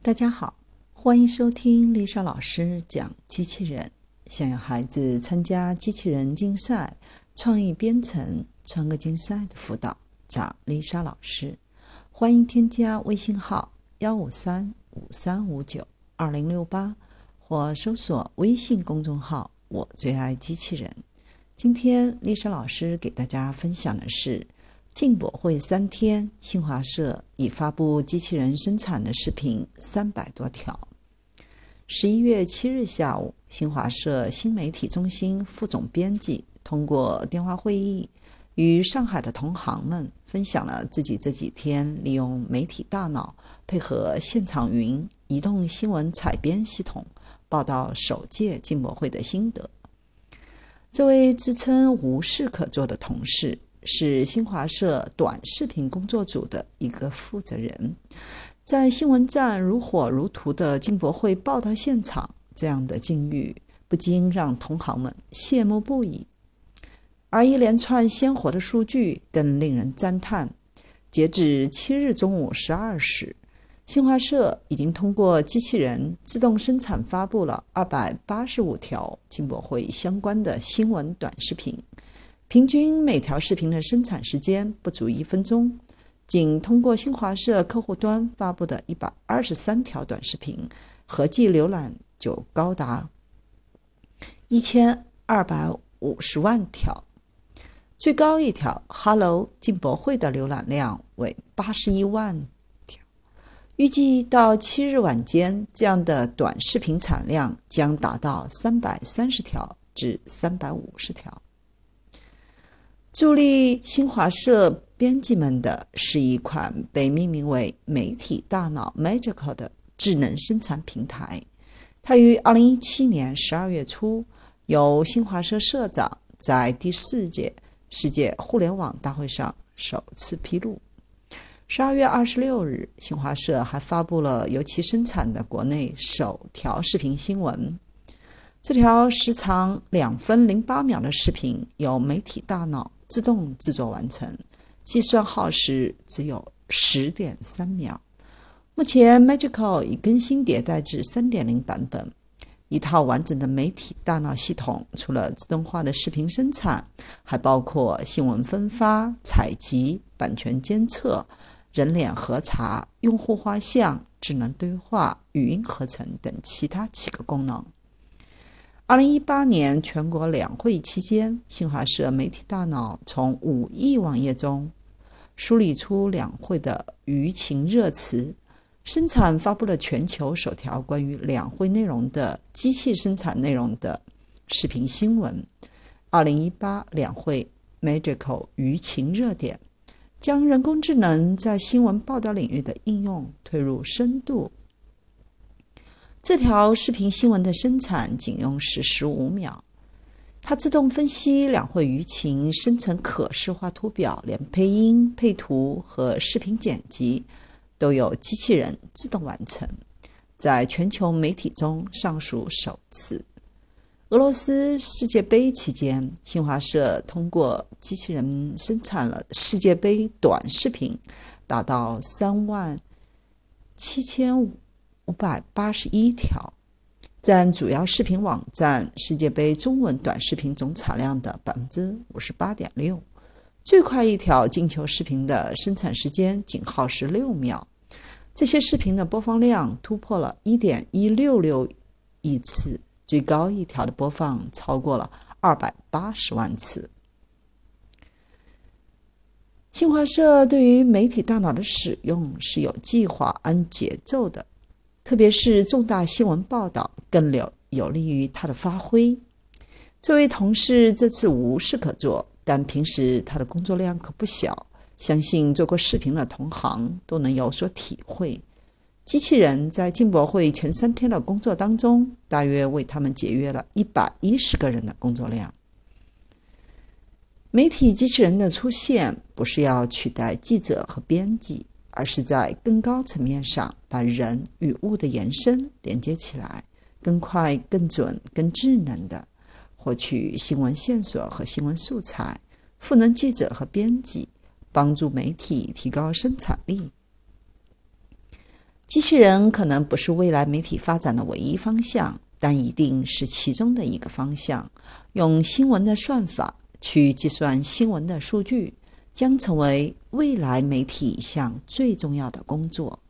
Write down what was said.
大家好，欢迎收听丽莎老师讲机器人。想要孩子参加机器人竞赛、创意编程、创客竞赛的辅导，找丽莎老师。欢迎添加微信号幺五三五三五九二零六八，或搜索微信公众号“我最爱机器人”。今天丽莎老师给大家分享的是。进博会三天，新华社已发布机器人生产的视频三百多条。十一月七日下午，新华社新媒体中心副总编辑通过电话会议，与上海的同行们分享了自己这几天利用媒体大脑配合现场云移动新闻采编系统报道首届进博会的心得。这位自称无事可做的同事。是新华社短视频工作组的一个负责人，在新闻站如火如荼的进博会报道现场，这样的境遇不禁让同行们羡慕不已。而一连串鲜活的数据更令人赞叹。截至七日中午十二时，新华社已经通过机器人自动生产发布了二百八十五条进博会相关的新闻短视频。平均每条视频的生产时间不足一分钟，仅通过新华社客户端发布的一百二十三条短视频，合计浏览就高达一千二百五十万条。最高一条 “Hello 进博会”的浏览量为八十一万条。预计到七日晚间，这样的短视频产量将达到三百三十条至三百五十条。助力新华社编辑们的是一款被命名为“媒体大脑 Magical” 的智能生产平台。它于2017年12月初由新华社社长在第四届世界互联网大会上首次披露。12月26日，新华社还发布了由其生产的国内首条视频新闻。这条时长两分零八秒的视频由媒体大脑。自动制作完成，计算耗时只有十点三秒。目前，Magical 已更新迭代至三点零版本。一套完整的媒体大脑系统，除了自动化的视频生产，还包括新闻分发、采集、版权监测、人脸核查、用户画像、智能对话、语音合成等其他几个功能。二零一八年全国两会期间，新华社媒体大脑从五亿网页中梳理出两会的舆情热词，生产发布了全球首条关于两会内容的机器生产内容的视频新闻。二零一八两会 Magical 舆情热点，将人工智能在新闻报道领域的应用推入深度。这条视频新闻的生产仅用时十五秒，它自动分析两会舆情，生成可视化图表，连配音、配图和视频剪辑都有机器人自动完成，在全球媒体中尚属首次。俄罗斯世界杯期间，新华社通过机器人生产了世界杯短视频，达到三万七千五。五百八十一条，占主要视频网站世界杯中文短视频总产量的百分之五十八点六。最快一条进球视频的生产时间仅耗时六秒。这些视频的播放量突破了一点一六六亿次，最高一条的播放超过了二百八十万次。新华社对于媒体大脑的使用是有计划、按节奏的。特别是重大新闻报道更有有利于他的发挥。作为同事这次无事可做，但平时他的工作量可不小。相信做过视频的同行都能有所体会。机器人在进博会前三天的工作当中，大约为他们节约了一百一十个人的工作量。媒体机器人的出现，不是要取代记者和编辑。而是在更高层面上把人与物的延伸连接起来，更快、更准、更智能的获取新闻线索和新闻素材，赋能记者和编辑，帮助媒体提高生产力。机器人可能不是未来媒体发展的唯一方向，但一定是其中的一个方向，用新闻的算法去计算新闻的数据。将成为未来媒体一项最重要的工作。